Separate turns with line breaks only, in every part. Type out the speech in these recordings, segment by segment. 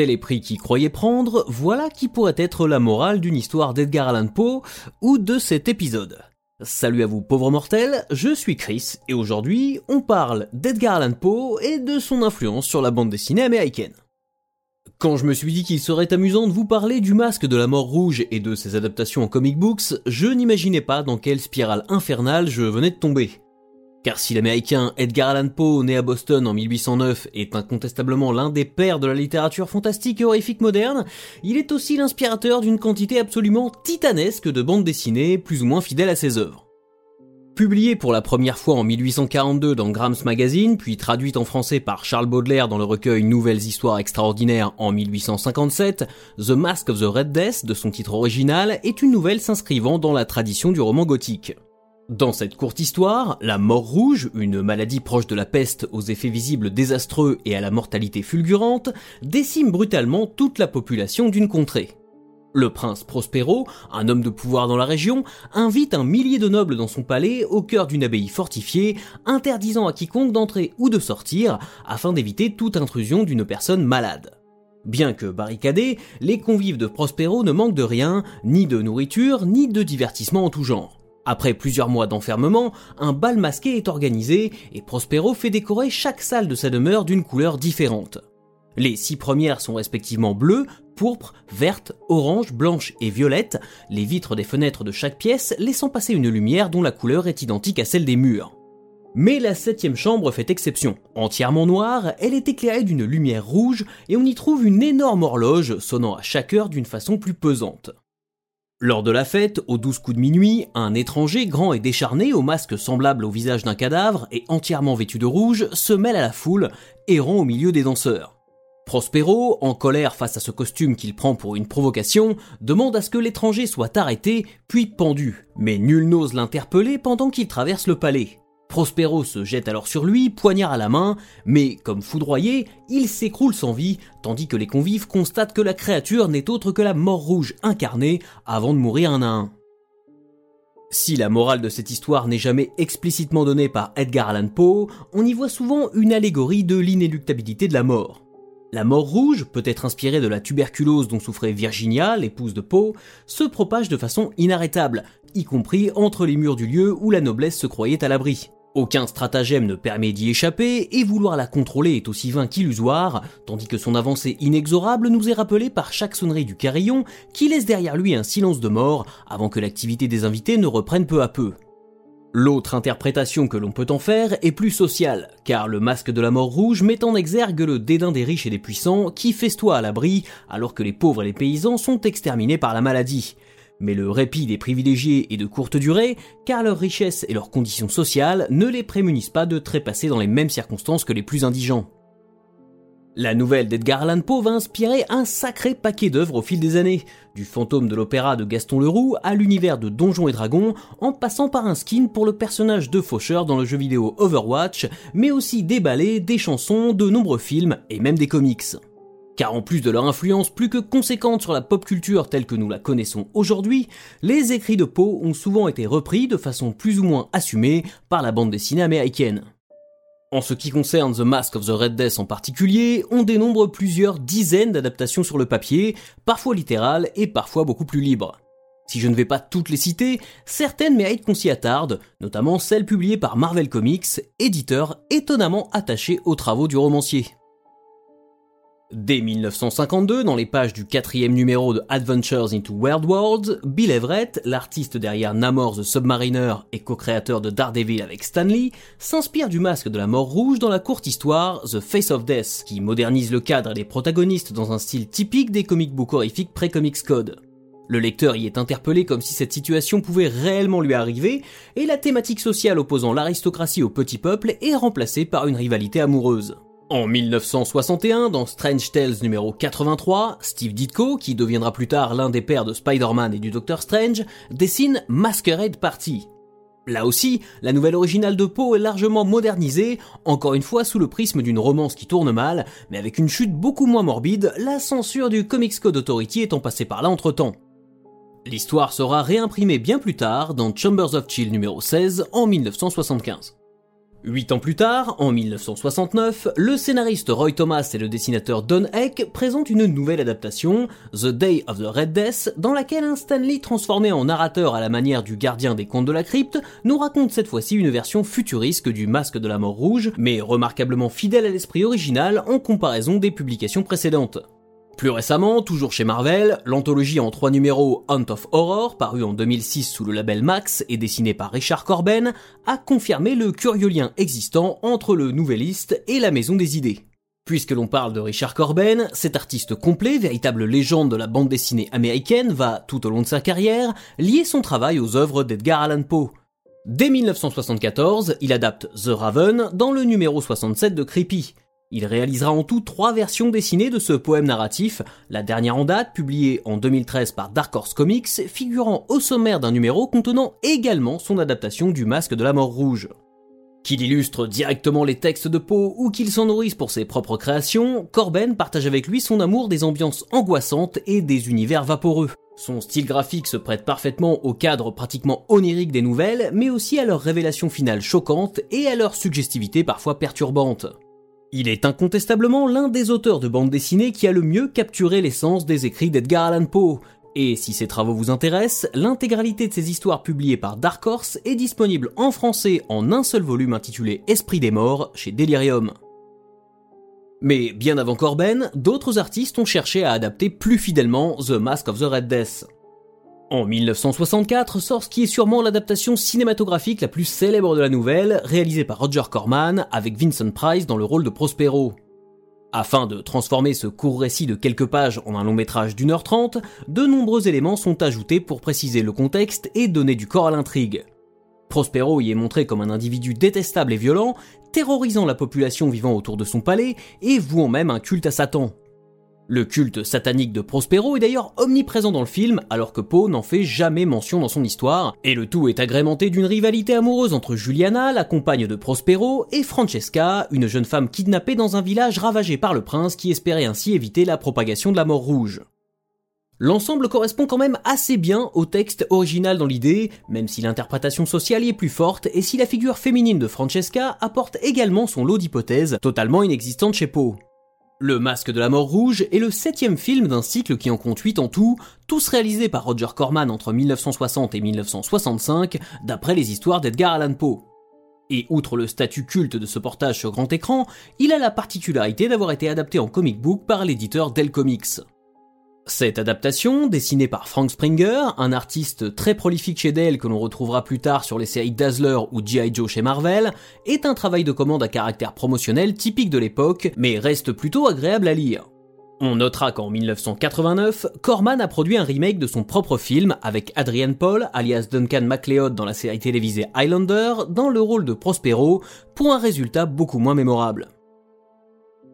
tel est prix qui croyait prendre, voilà qui pourrait être la morale d'une histoire d'Edgar Allan Poe ou de cet épisode. Salut à vous pauvres mortels, je suis Chris et aujourd'hui on parle d'Edgar Allan Poe et de son influence sur la bande dessinée américaine. Quand je me suis dit qu'il serait amusant de vous parler du masque de la mort rouge et de ses adaptations en comic books, je n'imaginais pas dans quelle spirale infernale je venais de tomber. Car si l'américain Edgar Allan Poe, né à Boston en 1809, est incontestablement l'un des pères de la littérature fantastique et horrifique moderne, il est aussi l'inspirateur d'une quantité absolument titanesque de bandes dessinées, plus ou moins fidèles à ses œuvres. Publié pour la première fois en 1842 dans Graham's Magazine, puis traduite en français par Charles Baudelaire dans le recueil Nouvelles Histoires Extraordinaires en 1857, The Mask of the Red Death, de son titre original, est une nouvelle s'inscrivant dans la tradition du roman gothique. Dans cette courte histoire, la mort rouge, une maladie proche de la peste aux effets visibles désastreux et à la mortalité fulgurante, décime brutalement toute la population d'une contrée. Le prince Prospero, un homme de pouvoir dans la région, invite un millier de nobles dans son palais au cœur d'une abbaye fortifiée, interdisant à quiconque d'entrer ou de sortir afin d'éviter toute intrusion d'une personne malade. Bien que barricadés, les convives de Prospero ne manquent de rien, ni de nourriture, ni de divertissement en tout genre. Après plusieurs mois d'enfermement, un bal masqué est organisé et Prospero fait décorer chaque salle de sa demeure d'une couleur différente. Les six premières sont respectivement bleues, pourpre, verte, orange, blanche et violette, les vitres des fenêtres de chaque pièce laissant passer une lumière dont la couleur est identique à celle des murs. Mais la septième chambre fait exception. Entièrement noire, elle est éclairée d'une lumière rouge et on y trouve une énorme horloge sonnant à chaque heure d'une façon plus pesante. Lors de la fête, aux douze coups de minuit, un étranger grand et décharné, au masque semblable au visage d'un cadavre et entièrement vêtu de rouge, se mêle à la foule, errant au milieu des danseurs. Prospero, en colère face à ce costume qu'il prend pour une provocation, demande à ce que l'étranger soit arrêté, puis pendu, mais nul n'ose l'interpeller pendant qu'il traverse le palais. Prospero se jette alors sur lui, poignard à la main, mais comme foudroyé, il s'écroule sans vie, tandis que les convives constatent que la créature n'est autre que la mort rouge incarnée avant de mourir un à un. Si la morale de cette histoire n'est jamais explicitement donnée par Edgar Allan Poe, on y voit souvent une allégorie de l'inéluctabilité de la mort. La mort rouge, peut-être inspirée de la tuberculose dont souffrait Virginia, l'épouse de Poe, se propage de façon inarrêtable, y compris entre les murs du lieu où la noblesse se croyait à l'abri. Aucun stratagème ne permet d'y échapper, et vouloir la contrôler est aussi vain qu'illusoire, tandis que son avancée inexorable nous est rappelée par chaque sonnerie du carillon, qui laisse derrière lui un silence de mort, avant que l'activité des invités ne reprenne peu à peu. L'autre interprétation que l'on peut en faire est plus sociale, car le masque de la mort rouge met en exergue le dédain des riches et des puissants qui festoient à l'abri, alors que les pauvres et les paysans sont exterminés par la maladie. Mais le répit des privilégiés est de courte durée, car leur richesse et leurs conditions sociales ne les prémunissent pas de trépasser dans les mêmes circonstances que les plus indigents. La nouvelle d'Edgar Allan Poe va inspirer un sacré paquet d'œuvres au fil des années, du fantôme de l'opéra de Gaston Leroux à l'univers de Donjons et Dragons, en passant par un skin pour le personnage de Faucheur dans le jeu vidéo Overwatch, mais aussi des ballets, des chansons, de nombreux films et même des comics. Car en plus de leur influence plus que conséquente sur la pop culture telle que nous la connaissons aujourd'hui, les écrits de Poe ont souvent été repris de façon plus ou moins assumée par la bande dessinée américaine. En ce qui concerne The Mask of the Red Death en particulier, on dénombre plusieurs dizaines d'adaptations sur le papier, parfois littérales et parfois beaucoup plus libres. Si je ne vais pas toutes les citer, certaines méritent qu'on s'y attarde, notamment celles publiées par Marvel Comics, éditeur étonnamment attaché aux travaux du romancier. Dès 1952, dans les pages du quatrième numéro de Adventures into Weird Worlds, Bill Everett, l'artiste derrière Namor the Submariner et co-créateur de Daredevil avec Stanley, s'inspire du masque de la mort rouge dans la courte histoire The Face of Death, qui modernise le cadre et les protagonistes dans un style typique des comic books horrifiques pré-Comics Code. Le lecteur y est interpellé comme si cette situation pouvait réellement lui arriver, et la thématique sociale opposant l'aristocratie au petit peuple est remplacée par une rivalité amoureuse. En 1961, dans Strange Tales numéro 83, Steve Ditko, qui deviendra plus tard l'un des pères de Spider-Man et du Docteur Strange, dessine Masquerade Party. Là aussi, la nouvelle originale de Poe est largement modernisée, encore une fois sous le prisme d'une romance qui tourne mal, mais avec une chute beaucoup moins morbide, la censure du Comics Code Authority étant passée par là entre temps. L'histoire sera réimprimée bien plus tard dans Chambers of Chill numéro 16 en 1975. Huit ans plus tard, en 1969, le scénariste Roy Thomas et le dessinateur Don Heck présentent une nouvelle adaptation, The Day of the Red Death, dans laquelle un Stanley transformé en narrateur à la manière du gardien des contes de la crypte nous raconte cette fois-ci une version futuriste du Masque de la Mort Rouge, mais remarquablement fidèle à l'esprit original en comparaison des publications précédentes. Plus récemment, toujours chez Marvel, l'anthologie en trois numéros Hunt of Horror, paru en 2006 sous le label Max et dessiné par Richard Corben, a confirmé le curieux lien existant entre le nouvelliste et la Maison des Idées. Puisque l'on parle de Richard Corben, cet artiste complet, véritable légende de la bande dessinée américaine, va, tout au long de sa carrière, lier son travail aux œuvres d'Edgar Allan Poe. Dès 1974, il adapte The Raven dans le numéro 67 de Creepy, il réalisera en tout trois versions dessinées de ce poème narratif, la dernière en date, publiée en 2013 par Dark Horse Comics, figurant au sommaire d'un numéro contenant également son adaptation du Masque de la Mort Rouge. Qu'il illustre directement les textes de Poe ou qu'il s'en nourrisse pour ses propres créations, Corben partage avec lui son amour des ambiances angoissantes et des univers vaporeux. Son style graphique se prête parfaitement au cadre pratiquement onirique des nouvelles, mais aussi à leur révélation finale choquante et à leur suggestivité parfois perturbante. Il est incontestablement l'un des auteurs de bande dessinée qui a le mieux capturé l'essence des écrits d'Edgar Allan Poe. Et si ces travaux vous intéressent, l'intégralité de ces histoires publiées par Dark Horse est disponible en français en un seul volume intitulé Esprit des morts chez Delirium. Mais bien avant Corben, d'autres artistes ont cherché à adapter plus fidèlement The Mask of the Red Death. En 1964 sort ce qui est sûrement l'adaptation cinématographique la plus célèbre de la nouvelle, réalisée par Roger Corman avec Vincent Price dans le rôle de Prospero. Afin de transformer ce court récit de quelques pages en un long métrage d'une heure trente, de nombreux éléments sont ajoutés pour préciser le contexte et donner du corps à l'intrigue. Prospero y est montré comme un individu détestable et violent, terrorisant la population vivant autour de son palais et vouant même un culte à Satan. Le culte satanique de Prospero est d'ailleurs omniprésent dans le film, alors que Poe n'en fait jamais mention dans son histoire, et le tout est agrémenté d'une rivalité amoureuse entre Juliana, la compagne de Prospero, et Francesca, une jeune femme kidnappée dans un village ravagé par le prince qui espérait ainsi éviter la propagation de la mort rouge. L'ensemble correspond quand même assez bien au texte original dans l'idée, même si l'interprétation sociale y est plus forte et si la figure féminine de Francesca apporte également son lot d'hypothèses totalement inexistantes chez Poe. Le Masque de la Mort Rouge est le septième film d'un cycle qui en compte 8 en tout, tous réalisés par Roger Corman entre 1960 et 1965, d'après les histoires d'Edgar Allan Poe. Et outre le statut culte de ce portage sur grand écran, il a la particularité d'avoir été adapté en comic book par l'éditeur Dell Comics. Cette adaptation, dessinée par Frank Springer, un artiste très prolifique chez Dell que l'on retrouvera plus tard sur les séries Dazzler ou G.I. Joe chez Marvel, est un travail de commande à caractère promotionnel typique de l'époque, mais reste plutôt agréable à lire. On notera qu'en 1989, Corman a produit un remake de son propre film avec Adrian Paul, alias Duncan MacLeod dans la série télévisée Highlander, dans le rôle de Prospero, pour un résultat beaucoup moins mémorable.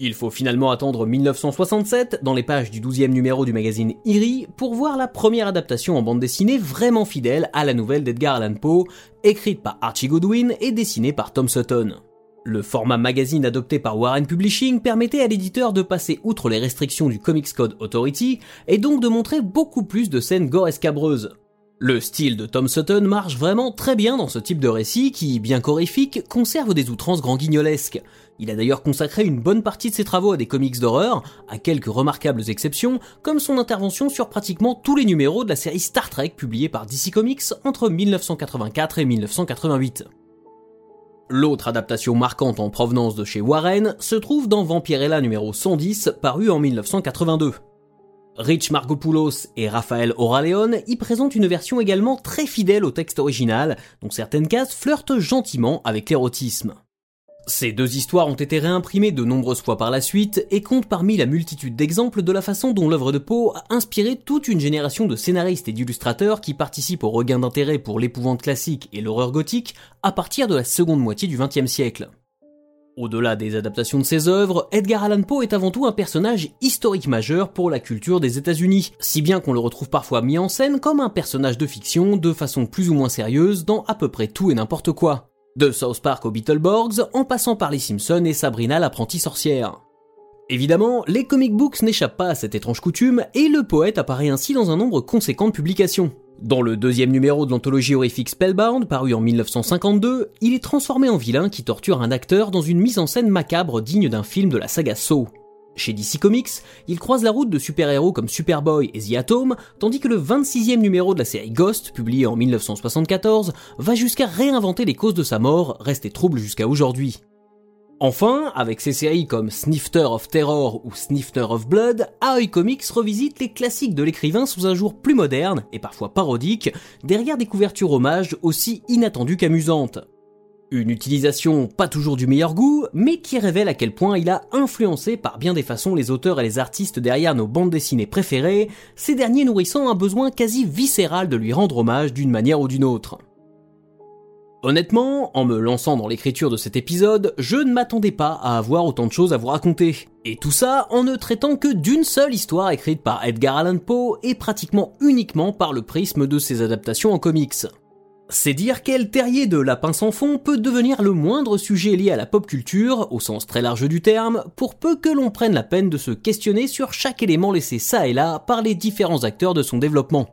Il faut finalement attendre 1967, dans les pages du 12e numéro du magazine Eerie, pour voir la première adaptation en bande dessinée vraiment fidèle à la nouvelle d'Edgar Allan Poe, écrite par Archie Goodwin et dessinée par Tom Sutton. Le format magazine adopté par Warren Publishing permettait à l'éditeur de passer outre les restrictions du Comics Code Authority et donc de montrer beaucoup plus de scènes gore escabreuses. Le style de Tom Sutton marche vraiment très bien dans ce type de récit qui, bien qu'horrifique, conserve des outrances grand guignolesques. Il a d'ailleurs consacré une bonne partie de ses travaux à des comics d'horreur, à quelques remarquables exceptions, comme son intervention sur pratiquement tous les numéros de la série Star Trek publiée par DC Comics entre 1984 et 1988. L'autre adaptation marquante en provenance de chez Warren se trouve dans Vampirella numéro 110, paru en 1982. Rich Margopoulos et Raphaël Oraleon y présentent une version également très fidèle au texte original, dont certaines cases flirtent gentiment avec l'érotisme. Ces deux histoires ont été réimprimées de nombreuses fois par la suite et comptent parmi la multitude d'exemples de la façon dont l'œuvre de Poe a inspiré toute une génération de scénaristes et d'illustrateurs qui participent au regain d'intérêt pour l'épouvante classique et l'horreur gothique à partir de la seconde moitié du XXe siècle. Au-delà des adaptations de ses œuvres, Edgar Allan Poe est avant tout un personnage historique majeur pour la culture des États-Unis, si bien qu'on le retrouve parfois mis en scène comme un personnage de fiction de façon plus ou moins sérieuse dans à peu près tout et n'importe quoi. De South Park aux Beetleborgs, en passant par les Simpsons et Sabrina l'apprentie sorcière. Évidemment, les comic books n'échappent pas à cette étrange coutume, et le poète apparaît ainsi dans un nombre conséquent de publications. Dans le deuxième numéro de l'anthologie horrifique Spellbound, paru en 1952, il est transformé en vilain qui torture un acteur dans une mise en scène macabre digne d'un film de la saga Saw. Chez DC Comics, il croise la route de super-héros comme Superboy et The Atom, tandis que le 26e numéro de la série Ghost, publié en 1974, va jusqu'à réinventer les causes de sa mort, restées troubles jusqu'à aujourd'hui. Enfin, avec ses séries comme Snifter of Terror ou Snifter of Blood, Aoi Comics revisite les classiques de l'écrivain sous un jour plus moderne, et parfois parodique, derrière des couvertures hommages aussi inattendues qu'amusantes. Une utilisation pas toujours du meilleur goût, mais qui révèle à quel point il a influencé par bien des façons les auteurs et les artistes derrière nos bandes dessinées préférées, ces derniers nourrissant un besoin quasi viscéral de lui rendre hommage d'une manière ou d'une autre. Honnêtement, en me lançant dans l'écriture de cet épisode, je ne m'attendais pas à avoir autant de choses à vous raconter. Et tout ça en ne traitant que d'une seule histoire écrite par Edgar Allan Poe et pratiquement uniquement par le prisme de ses adaptations en comics. C'est dire quel terrier de lapin sans fond peut devenir le moindre sujet lié à la pop culture, au sens très large du terme, pour peu que l'on prenne la peine de se questionner sur chaque élément laissé ça et là par les différents acteurs de son développement.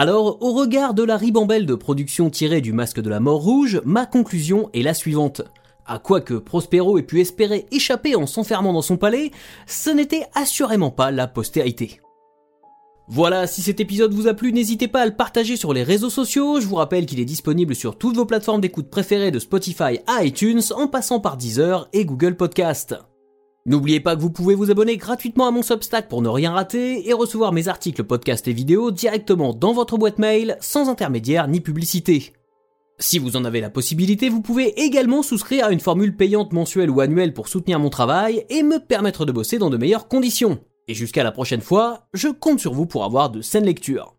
Alors, au regard de la ribambelle de production tirée du masque de la mort rouge, ma conclusion est la suivante. À quoi que Prospero ait pu espérer échapper en s'enfermant dans son palais, ce n'était assurément pas la postérité. Voilà, si cet épisode vous a plu, n'hésitez pas à le partager sur les réseaux sociaux. Je vous rappelle qu'il est disponible sur toutes vos plateformes d'écoute préférées de Spotify à iTunes en passant par Deezer et Google Podcast. N'oubliez pas que vous pouvez vous abonner gratuitement à mon Substack pour ne rien rater et recevoir mes articles, podcasts et vidéos directement dans votre boîte mail sans intermédiaire ni publicité. Si vous en avez la possibilité, vous pouvez également souscrire à une formule payante mensuelle ou annuelle pour soutenir mon travail et me permettre de bosser dans de meilleures conditions. Et jusqu'à la prochaine fois, je compte sur vous pour avoir de saines lectures.